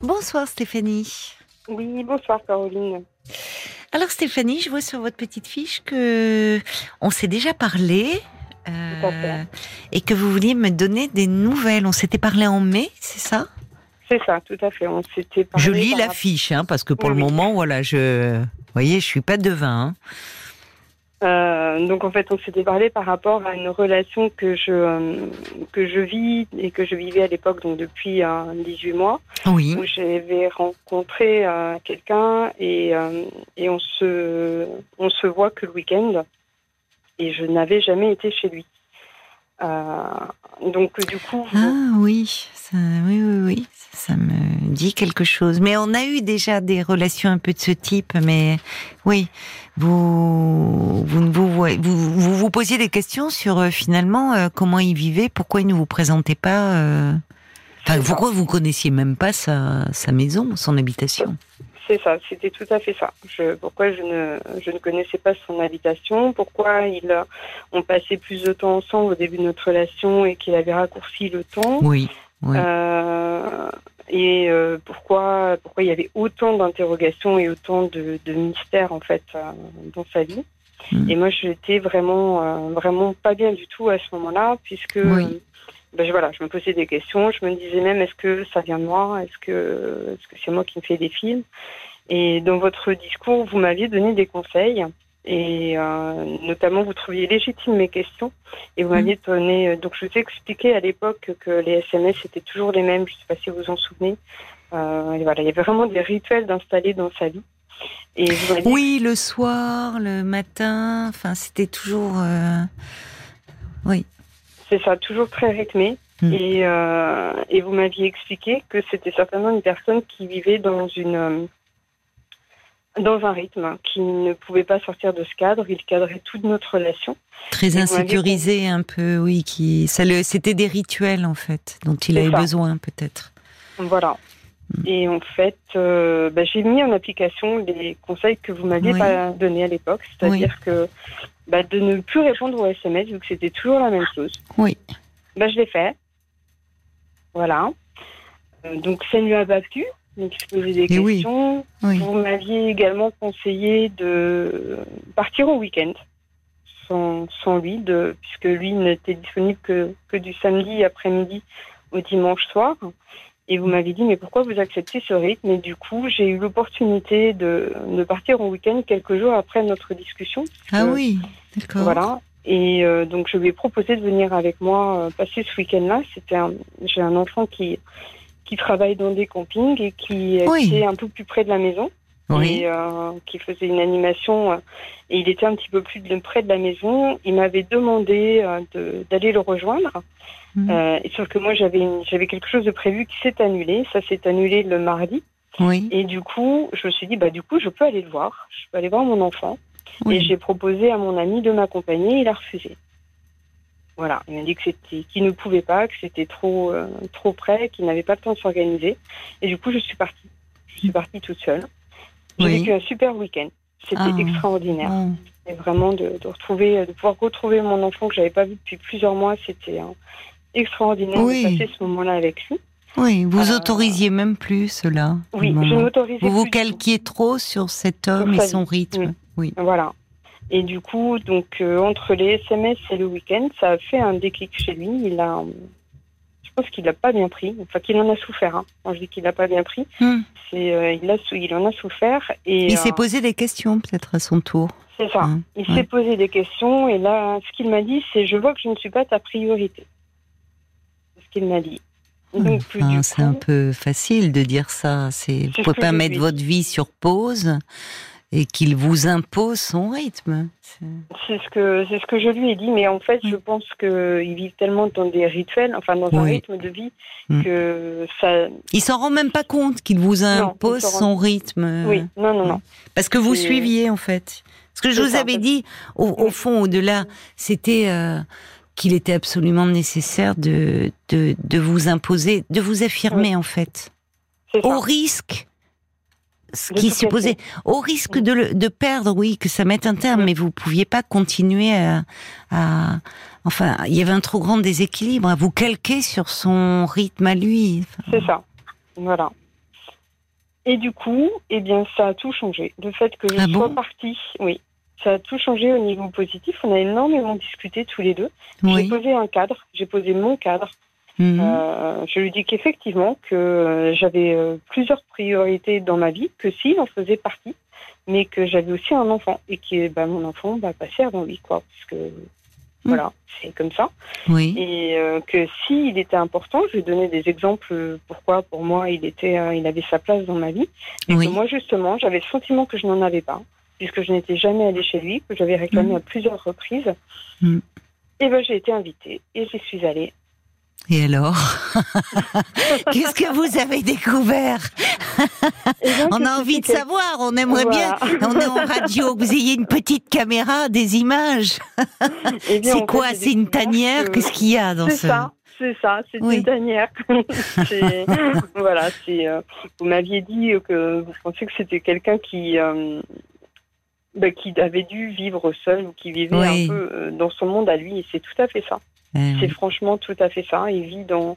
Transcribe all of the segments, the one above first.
Bonsoir Stéphanie. Oui, bonsoir Caroline. Alors Stéphanie, je vois sur votre petite fiche que on s'est déjà parlé euh, et que vous vouliez me donner des nouvelles. On s'était parlé en mai, c'est ça? C'est ça, tout à fait. On s'était parlé. Je lis la fiche, hein, parce que pour le moment, voilà, je, vous voyez, je suis pas devin. Hein. Euh, donc en fait, on s'était parlé par rapport à une relation que je euh, que je vis et que je vivais à l'époque, donc depuis 18 mois, oui. où j'avais rencontré euh, quelqu'un et et on se on se voit que le week-end et je n'avais jamais été chez lui. donc du coup. Ah oui, ça, oui oui oui, ça me dit quelque chose. Mais on a eu déjà des relations un peu de ce type, mais oui, vous vous, vous, vous, vous posiez des questions sur euh, finalement euh, comment il vivait, pourquoi il ne vous présentait pas, euh, enfin, pourquoi vous connaissiez même pas sa, sa maison, son habitation. C'est ça, c'était tout à fait ça. Je, pourquoi je ne, je ne connaissais pas son habitation, pourquoi il, on passait plus de temps ensemble au début de notre relation et qu'il avait raccourci le temps. Oui. oui. Euh, et euh, pourquoi pourquoi il y avait autant d'interrogations et autant de, de mystères en fait euh, dans sa vie. Hmm. Et moi, j'étais vraiment euh, vraiment pas bien du tout à ce moment-là, puisque ben, je, voilà, je me posais des questions. Je me disais même est-ce que ça vient de moi? Est-ce que est-ce que c'est moi qui me fais des films? Et dans votre discours, vous m'aviez donné des conseils et euh, notamment vous trouviez légitime mes questions. Et vous m'aviez mm. donné euh, donc je vous ai expliqué à l'époque que les SMS étaient toujours les mêmes. Je ne sais pas si vous vous en souvenez. Euh, et voilà il y avait vraiment des rituels d'installer dans sa vie. Et oui le soir le matin enfin c'était toujours euh... oui. C'est ça toujours très rythmé. Mm. et, et vous m'aviez expliqué que c'était certainement une personne qui vivait dans une dans un rythme qui ne pouvait pas sortir de ce cadre. Il cadrait toute notre relation. Très insécurisé un peu, oui. Qui, ça le, c'était des rituels en fait dont il avait besoin peut-être. Voilà. Mm. Et en fait, euh, bah, j'ai mis en application les conseils que vous m'aviez pas donnés à l'époque, c'est-à-dire que bah, de ne plus répondre aux SMS vu que c'était toujours la même chose. Oui. Bah, je l'ai fait. Voilà. Euh, donc ça ne lui a pas plu donc se poser des questions. Vous m'aviez également conseillé de partir au week-end sans, sans lui, de, puisque lui n'était disponible que, que du samedi après-midi au dimanche soir. Et vous m'avez dit, mais pourquoi vous acceptez ce rythme? Et du coup, j'ai eu l'opportunité de, de partir au week-end quelques jours après notre discussion. Ah oui, d'accord. Voilà. Et euh, donc, je lui ai proposé de venir avec moi euh, passer ce week-end-là. C'était j'ai un enfant qui, qui travaille dans des campings et qui était un peu plus près de la maison. Et euh, qui faisait une animation euh, et il était un petit peu plus de, près de la maison. Il m'avait demandé euh, d'aller le rejoindre. Mhm. et sauf que moi j'avais j'avais quelque chose de prévu qui s'est annulé. Ça s'est annulé le mardi. Oui. Et du coup, je me suis dit bah du coup je peux aller le voir. Je peux aller voir mon enfant. Et j'ai proposé à mon ami de m'accompagner. Il a refusé. Voilà, il m'a dit que c'était, qu'il ne pouvait pas, que c'était trop, euh, trop près, qu'il n'avait pas le temps de s'organiser. Et du coup, je suis partie. Je suis partie toute seule. J'ai vécu un super week-end. C'était ah. extraordinaire. Ah. Et vraiment de, retrouver, de pouvoir retrouver mon enfant que j'avais pas vu depuis plusieurs mois, c'était hein, extraordinaire de passer ce moment-là avec lui. Oui, vous euh, autorisiez même plus cela. Oui, je m'autorisais. Vous vous calquiez trop sur cet homme et son rythme. Oui. Voilà. Et du coup, donc euh, entre les SMS et le week-end, ça a fait un déclic chez lui. Il a, je pense qu'il n'a pas bien pris, enfin qu'il en a souffert. Hein. Quand je dis qu'il n'a pas bien pris, hmm. c'est euh, il, a, il en a souffert. Et, il s'est euh, posé des questions peut-être à son tour. C'est ça. Hein, il s'est posé des questions et là, ce qu'il m'a dit, c'est je vois que je ne suis pas ta priorité. C'est ce qu'il m'a dit. c'est un peu facile de dire ça. C'est, vous pouvez pas mettre votre vie sur pause et qu'il vous impose son rythme. C'est ce que c'est ce que je lui ai dit, mais en fait, je pense qu'il vit tellement dans des rituels, enfin dans un rythme de vie, mm. que ça. Il s'en rend même pas compte qu'il vous impose son rythme. Oui, non, non, non. Parce que vous suiviez en fait. Ce que je vous avais dit, au, fond, au-delà, c'était euh, qu'il était absolument nécessaire de, de, de vous imposer, de vous affirmer en fait, au risque ce qui supposait, au risque de, de, perdre, oui, que ça mette un terme, mais vous pouviez pas continuer à, enfin, il y avait un trop grand déséquilibre, à vous calquer sur son rythme à lui. C'est ça, voilà. Et du coup, eh bien, ça a tout changé. Le fait que je Ah sois bon partie, oui, ça a tout changé au niveau positif. On a énormément discuté tous les deux. J'ai posé un cadre, j'ai posé mon cadre. Mhm. Euh, je lui dis qu'effectivement, que euh, j'avais euh, plusieurs priorités dans ma vie, que s'il en faisait partie, mais que j'avais aussi un enfant et que bah, mon enfant bah, passait avant lui, quoi. Parce que voilà, c'est comme ça. Oui. Et euh, que s'il était important, je lui donnais des exemples pourquoi pour moi il était, euh, il avait sa place dans ma vie. Et Oui. que moi justement, j'avais le sentiment que je n'en avais pas, puisque je n'étais jamais allée chez lui, que j'avais réclamé Mm. à plusieurs reprises. Et ben j'ai été invitée et j'y suis allée. Et alors Qu'est-ce que vous avez découvert donc, On a envie de savoir, on aimerait Voilà. bien. On est en radio, que vous ayez une petite caméra, des images. Eh C'est quoi C'est une tanière que- Qu'est-ce qu'il y a dans C'est ce ça, c'est ça, c'est Oui. une tanière. Voilà, c'est. euh, vous m'aviez dit que vous pensiez que c'était quelqu'un qui. euh, bah, qui avait dû vivre seul ou qui vivait Oui. un peu euh, dans son monde à lui, et c'est tout à fait ça. Euh, C'est franchement tout à fait ça. Il vit dans.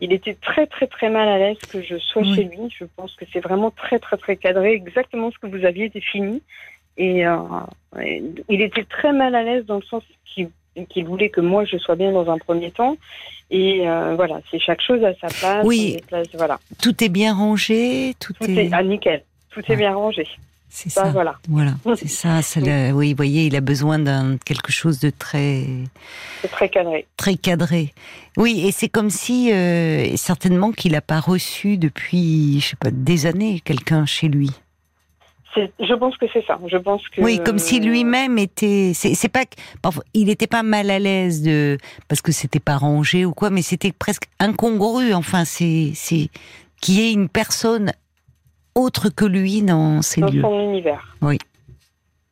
Il était très très très mal à l'aise que je sois Oui. chez lui. Je pense que c'est vraiment très très très cadré, exactement ce que vous aviez défini. Et, euh, et il était très mal à l'aise dans le sens qu'il qu'il voulait que moi je sois bien dans un premier temps. Et euh, voilà, c'est chaque chose à sa place. Oui. place, voilà. Tout est bien rangé, tout, Tout est. est ah, nickel. Tout Ouais. est bien rangé. C'est Ça, ça. voilà. Voilà, c'est ça. le- Oui, vous voyez, il a besoin d'un quelque chose de très très cadré. très cadré. Oui, et c'est comme si euh, certainement qu'il n'a pas reçu depuis, je sais pas, des années quelqu'un chez lui. Je pense que c'est ça. Je pense que. Oui, comme si lui-même était. C'est pas. parfois, il n'était pas mal à l'aise de parce que c'était pas rangé ou quoi, mais c'était presque incongru. Enfin, c'est c'est qu'il y ait une personne autre que lui dans dans lieux. son univers. Oui.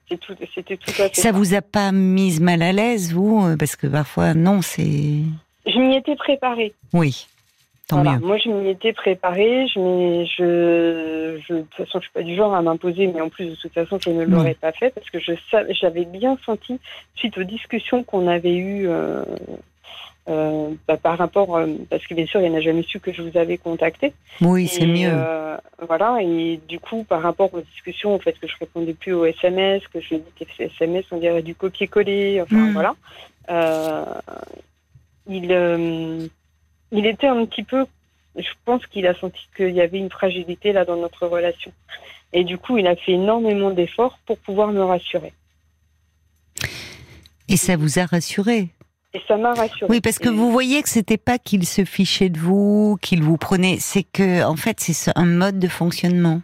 Tout- C'était tout, à fait Ça vous a pas mise mal à l'aise, vous euh, Parce que parfois, non, c'est. Je m'y étais préparée. Oui, tant Voilà. mieux. Moi, je m'y étais préparée. Je, je, je, de toute façon, je suis pas du genre à m'imposer, mais en plus, de toute façon, je ne l'aurais pas fait parce que je savais- j'avais bien senti, suite aux discussions qu'on avait eues euh, euh, bah, par rapport, euh, parce que bien sûr, il n'a jamais su que je vous avais contacté. Oui, c'est mieux. euh, voilà, et du coup, par rapport aux discussions, au fait que je répondais plus aux SMS, que je dis que SMS, on dirait du copier-coller, enfin Mm. voilà. Il, il était un petit peu, je pense qu'il a senti qu'il y avait une fragilité là dans notre relation. Et du coup, il a fait énormément d'efforts pour pouvoir me rassurer. Et ça vous a rassuré? Et ça m'a rassurée. Oui, parce que Et- vous voyez que c'était pas qu'il se fichait de vous, qu'il vous prenait, c'est que en fait c'est ce- un mode de fonctionnement.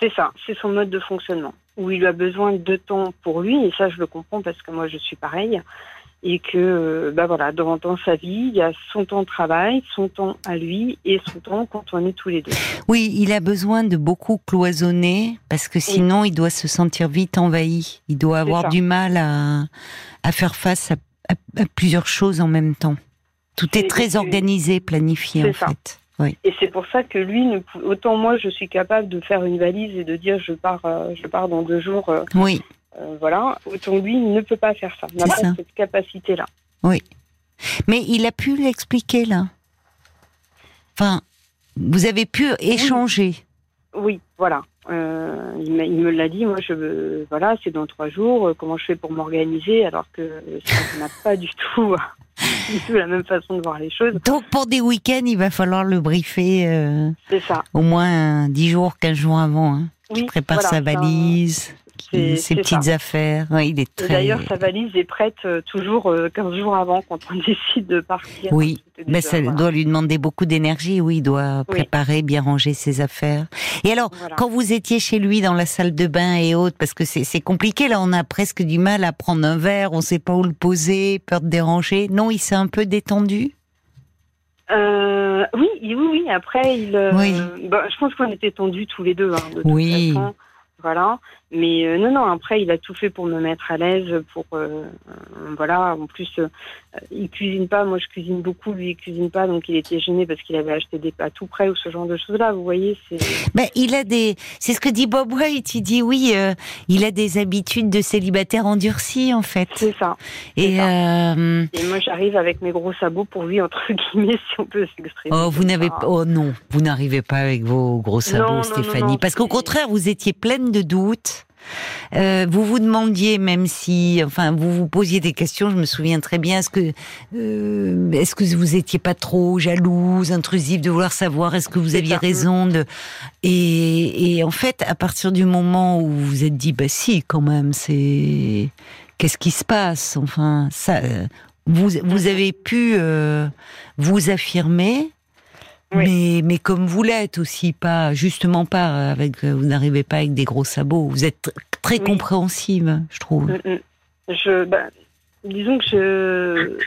C'est ça, c'est son mode de fonctionnement, où il a besoin de temps pour lui, et ça je le comprends parce que moi je suis pareil, et que euh, bah voilà, dans, dans sa vie, il y a son temps de travail, son temps à lui, et son temps quand on est tous les deux. Oui, il a besoin de beaucoup cloisonner parce que sinon il doit se sentir vite envahi. Il doit avoir du mal à, à faire face à plusieurs choses en même temps. Tout est très organisé, planifié en ça. fait. Oui. Et c'est pour ça que lui, ne autant moi je suis capable de faire une valise et de dire je pars, euh, je pars dans deux jours, euh, Oui, euh, voilà, autant lui il ne peut pas faire ça, n'a C'est pas cette capacité-là. mais il a pu l'expliquer là. Enfin, vous avez pu échanger. Oui, voilà. Euh, il, me l'a dit, moi, je veux- voilà, c'est dans trois jours. euh, Comment je fais pour m'organiser alors que ça n'a pas du tout, du tout la même façon de voir les choses. Donc pour des week-ends, il va falloir le briefer euh, C'est ça. au moins 10 jours, 15 jours avant. Hein. Oui, prépare voilà, sa valise, ses petites ça. affaires. Ouais, il est très. D'ailleurs, sa valise est prête euh, toujours euh, 15 jours avant quand on décide de partir. Oui, déjà, ça voilà. doit lui demander beaucoup d'énergie, oui, il doit Oui. préparer, bien ranger ses affaires. Et alors, Voilà. quand vous étiez chez lui dans la salle de bain et autres, parce que c'est compliqué, là, on a presque du mal à prendre un verre, on sait pas où le poser, peur de déranger. Non, il s'est un peu détendu? Euh, oui, oui, oui. Après, il, euh, Oui. bah, je pense qu'on était tendus tous les deux. hein, de toute Oui. façon. Voilà. Mais euh, non, non, après, il a tout fait pour me mettre à l'aise, pour euh, euh, voilà. En plus, il cuisine pas. Moi, je cuisine beaucoup. Lui, il cuisine pas, donc il était gêné parce qu'il avait acheté des plats tout près ou ce genre de choses-là. Vous voyez, c'est. Ben, il a des. C'est ce que dit Bob White. Il dit oui, il a des habitudes de célibataire endurci, en fait. C'est ça. Et, Et moi, j'arrive avec mes gros sabots pour lui, entre guillemets, si on peut s'exprimer. Oh, vous n'avez pas. Oh non, vous n'arrivez pas avec vos gros sabots, Stéphanie, parce qu'au contraire, vous étiez pleine de doutes. Euh, vous vous demandiez, même si, enfin, vous vous posiez des questions. Je me souviens très bien. Est-ce que, euh, est-ce que vous étiez pas trop jalouse, intrusive de vouloir savoir Est-ce que vous aviez raison de et, et, en fait, à partir du moment où vous vous êtes dit, bah si, quand même, c'est qu'est-ce qui se passe? Enfin, ça, vous vous avez pu euh, vous affirmer. Mais, mais comme vous l'êtes aussi, pas justement pas avec, vous n'arrivez pas avec des gros sabots. Vous êtes très compréhensive, je trouve. Mm, mm. Je, bah, disons que je,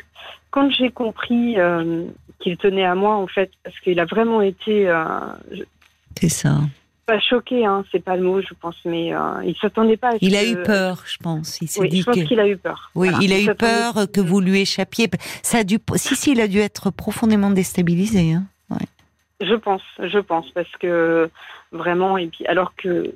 quand j'ai compris euh, qu'il tenait à moi, en fait, parce qu'il a vraiment été. Euh, c'est ça. Pas choqué, hein, c'est pas le mot, je pense, mais euh, il s'attendait pas. À il a eu peur, je pense. Il oui, je pense qu'il a eu peur. Oui, il a eu peur que vous lui échappiez. Ça a dû, si si, il a dû être profondément déstabilisé. Hein. Je pense, je pense, parce que vraiment, et puis alors que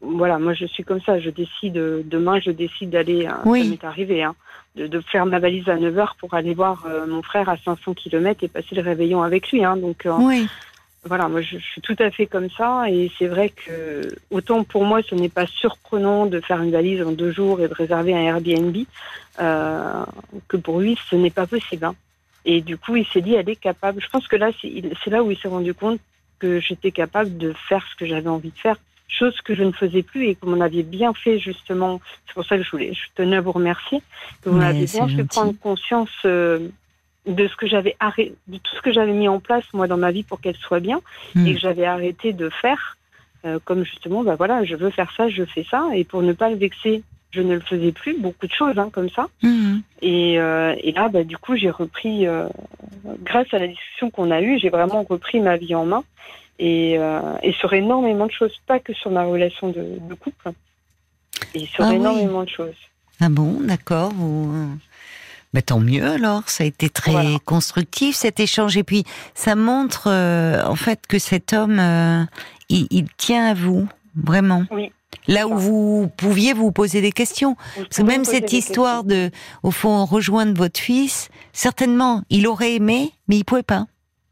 voilà, moi je suis comme ça, je décide, demain je décide d'aller, hein, oui. ça m'est arrivé, hein, de, faire ma valise à 9h pour aller voir euh, mon frère à 500 km et passer le réveillon avec lui. Hein, donc euh, oui. voilà, moi je, suis tout à fait comme ça et c'est vrai que autant pour moi ce n'est pas surprenant de faire une valise en deux jours et de réserver un Airbnb euh, que pour lui ce n'est pas possible. Hein. Et du coup, il s'est dit, elle est capable. Je pense que là, c'est là où il s'est rendu compte que j'étais capable de faire ce que j'avais envie de faire, chose que je ne faisais plus et que vous m'aviez bien fait justement. C'est pour ça que je voulais, je tenais à vous remercier, que vous m'aviez bien fait prendre conscience euh, de ce que j'avais arrêté, de tout ce que j'avais mis en place moi dans ma vie pour qu'elle soit bien hmm. et que j'avais arrêté de faire. Euh, comme justement, bah voilà, je veux faire ça, je fais ça, et pour ne pas le vexer je ne le faisais plus, beaucoup de choses hein, comme ça. Mhm. Et, euh, et, là, bah, du coup, j'ai repris, euh, grâce à la discussion qu'on a eue, j'ai vraiment repris ma vie en main. Et, euh, et, sur énormément de choses, pas que sur ma relation de, couple, et sur ah énormément de choses. Ah bon, d'accord. Bah, tant mieux alors, ça a été très constructif cet échange. Et puis, ça montre en fait que cet homme, il, il, tient à vous, vraiment. Oui. Là où vous pouviez vous poser des questions. Parce que même cette histoire de, au fond, rejoindre votre fils, certainement, il aurait aimé, mais il pouvait pas.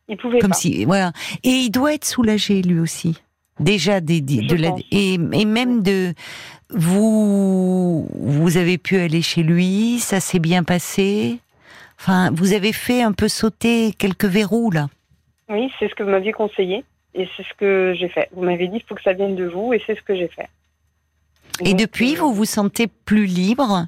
Il pouvait Comme pas. Si, voilà. Et il doit être soulagé, lui aussi. Déjà, des, de la, et, et, même de, vous, vous avez pu aller chez lui, ça s'est bien passé. Enfin, vous avez fait un peu sauter quelques verrous, là. Oui, c'est ce que vous m'aviez conseillé. Et c'est ce que j'ai fait. Vous m'avez dit qu'il faut que ça vienne de vous, et c'est ce que j'ai fait. Et depuis, vous vous sentez plus libre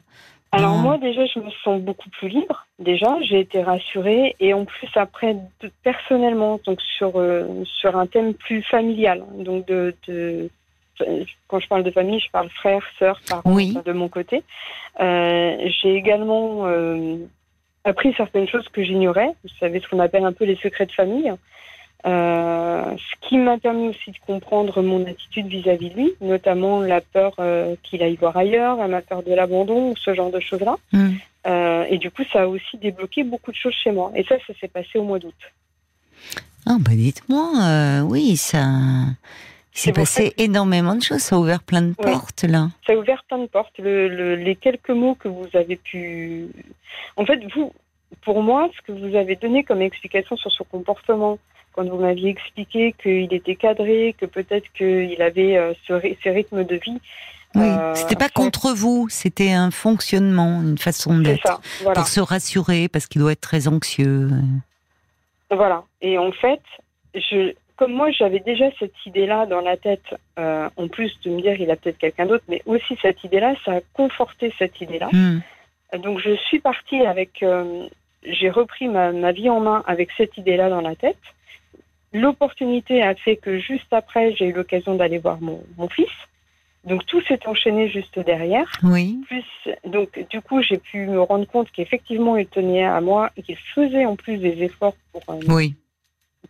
alors moi déjà je me sens beaucoup plus libre. Déjà j'ai été rassurée et en plus après personnellement donc sur euh, sur un thème plus familial donc de, de, quand je parle de famille je parle frère sœur parents de mon côté. Euh, j'ai également euh, appris certaines choses que j'ignorais. Vous savez ce qu'on appelle un peu les secrets de famille. Euh, ce qui m'a permis aussi de comprendre mon attitude vis-à-vis de lui, notamment la peur euh, qu'il aille voir ailleurs, la peur de l'abandon ce genre de choses-là. Mm. Euh, et du coup, ça a aussi débloqué beaucoup de choses chez moi. Et ça, ça s'est passé au mois d'août. Ah, bah dites-moi, oui, ça. Il s'est passé énormément de choses, ça a ouvert plein de portes là. Ça a ouvert plein de portes. les quelques mots que vous avez pu. En fait, vous, pour moi, ce que vous avez donné comme explication sur son comportement, quand vous m'aviez expliqué qu'il était cadré, que peut-être qu'il avait euh, ce, rythmes de vie. Oui, euh, c'était pas contre vous, c'était un fonctionnement, une façon d'être, pour se rassurer parce qu'il doit être très anxieux. Voilà. Et en fait, je, comme moi, j'avais déjà cette idée-là dans la tête, euh, en plus de me dire il a peut-être quelqu'un d'autre, mais aussi cette idée-là, ça a conforté cette idée-là. Hmm. Donc je suis partie avec, j'ai repris ma, ma, vie en main avec cette idée-là dans la tête. L'opportunité a fait que juste après, j'ai eu l'occasion d'aller voir mon, fils. Donc tout s'est enchaîné juste derrière. Oui. Plus, donc du coup, j'ai pu me rendre compte qu'effectivement, il tenait à moi et qu'il faisait en plus des efforts pour, euh, oui.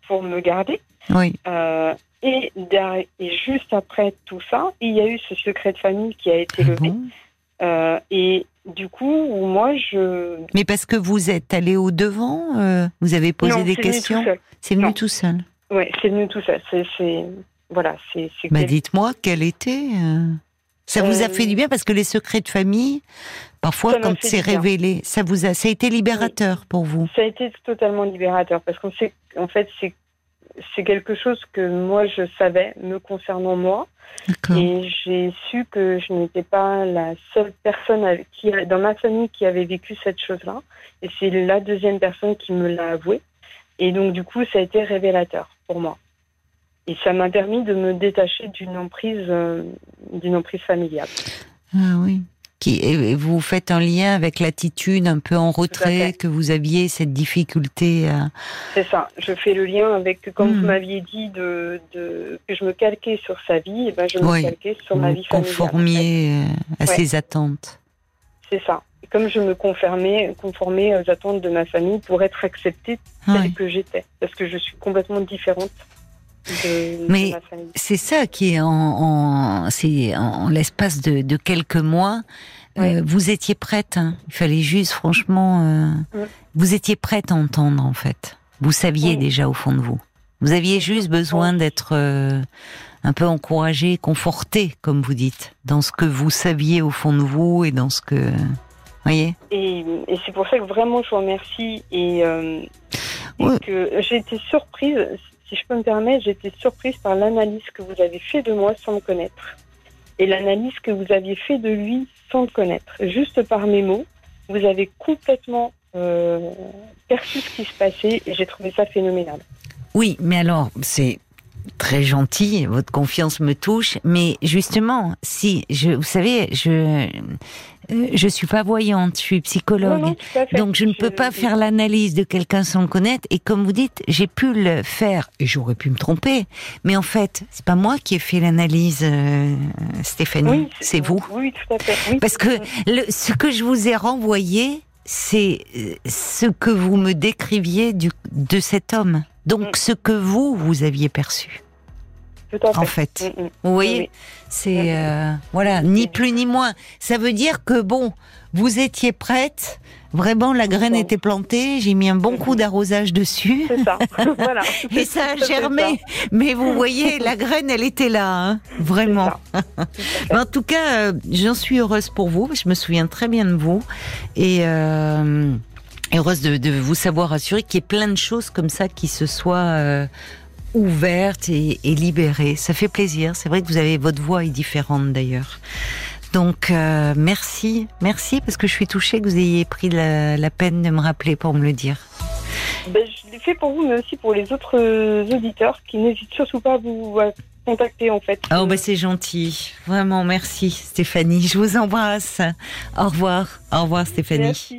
pour me garder. Oui. Euh, et, derrière- et juste après tout ça, il y a eu ce secret de famille qui a été Ah levé. bon? Euh, et du coup, moi, je. Mais parce que vous êtes allé au devant, vous avez posé non, des questions? C'est venu tout seul. Ouais, c'est venu tout seul. C'est, voilà, c'est. Bah, quel- dites-moi quel était. euh, Ça vous a Euh, fait du bien parce que les secrets de famille, parfois Ça quand c'est révélé, ça vous a, ça a été libérateur pour vous? Ça a été totalement libérateur parce qu'en sait, en fait, c'est, c'est quelque chose que moi je savais me concernant moi. D'accord. Et j'ai su que je n'étais pas la seule personne qui, dans ma famille qui avait vécu cette chose-là. Et c'est la deuxième personne qui me l'a avoué. Et donc, du coup, ça a été révélateur pour moi. Et ça m'a permis de me détacher d'une emprise, euh, d'une emprise familiale. Ah oui. Qui, et vous faites un lien avec l'attitude un peu en retrait que vous aviez, cette difficulté à. C'est ça. Je fais le lien avec, comme Hmm. vous m'aviez dit, de, de- que je me calquais sur sa vie, et ben je me Oui. calquais sur vous ma vie familiale. conformiez euh, à Ouais. ses attentes. C'est ça. Et comme je me conformais, conformais aux attentes de ma famille pour être acceptée telle Ouais. que j'étais, parce que je suis complètement différente de, Mais. C'est ça qui est en, en, c'est en, en l'espace de, de quelques mois. euh, vous étiez prête. hein. Il fallait juste, franchement, euh, vous étiez prête à entendre en fait. Vous saviez déjà au fond de vous. Vous aviez juste besoin d'être euh, un peu encouragée, confortée, comme vous dites, dans ce que vous saviez au fond de vous et dans ce que, voyez. Et, et c'est pour ça que vraiment je vous remercie et, euh, et que j'ai été surprise, si je peux me permettre, j'ai été surprise par l'analyse que vous avez fait de moi sans me connaître. Et l'analyse que vous aviez fait de lui sans le connaître. Juste par mes mots, vous avez complètement euh, perçu ce qui se passait et j'ai trouvé ça phénoménal. Oui, mais alors, c'est très gentil, votre confiance me touche, mais justement, si, je, vous savez, je, euh, je suis pas voyante, je suis psychologue. Non, non. Donc je ne peux pas faire l'analyse de quelqu'un sans le connaître. Et comme vous dites, j'ai pu le faire et j'aurais pu me tromper. Mais en fait, c'est pas moi qui ai fait l'analyse, euh, Stéphanie. Oui, c'est vous. Oui, tout à fait. Oui. Parce que le, ce que je vous ai renvoyé, c'est euh, ce que vous me décriviez du, de cet homme. Donc Mm. ce que vous, vous aviez perçu, fait. en fait. Mm, mm. Vous voyez Oui, C'est euh, voilà, ni plus ni moins. Ça veut dire que bon, vous étiez prête. Vraiment, la graine Bon. était plantée. J'ai mis un bon coup d'arrosage dessus. C'est ça. voilà. Et ça a germé. Mais vous voyez, la graine, elle était là, hein, vraiment. Mais en tout cas, euh, j'en suis heureuse pour vous. Je me souviens très bien de vous. Et euh, heureuse de, de vous savoir assurer qu'il y ait plein de choses comme ça qui se soient euh, ouvertes et, et libérées. Ça fait plaisir. C'est vrai que vous avez votre voix est différente d'ailleurs. Donc euh, merci, merci parce que je suis touchée que vous ayez pris la, la peine de me rappeler pour me le dire. Ben, je l'ai fait pour vous, mais aussi pour les autres euh, auditeurs qui n'hésitent surtout pas à vous à contacter en fait. Oh bah c'est gentil, vraiment merci Stéphanie, je vous embrasse. Au revoir, au revoir Stéphanie. Merci.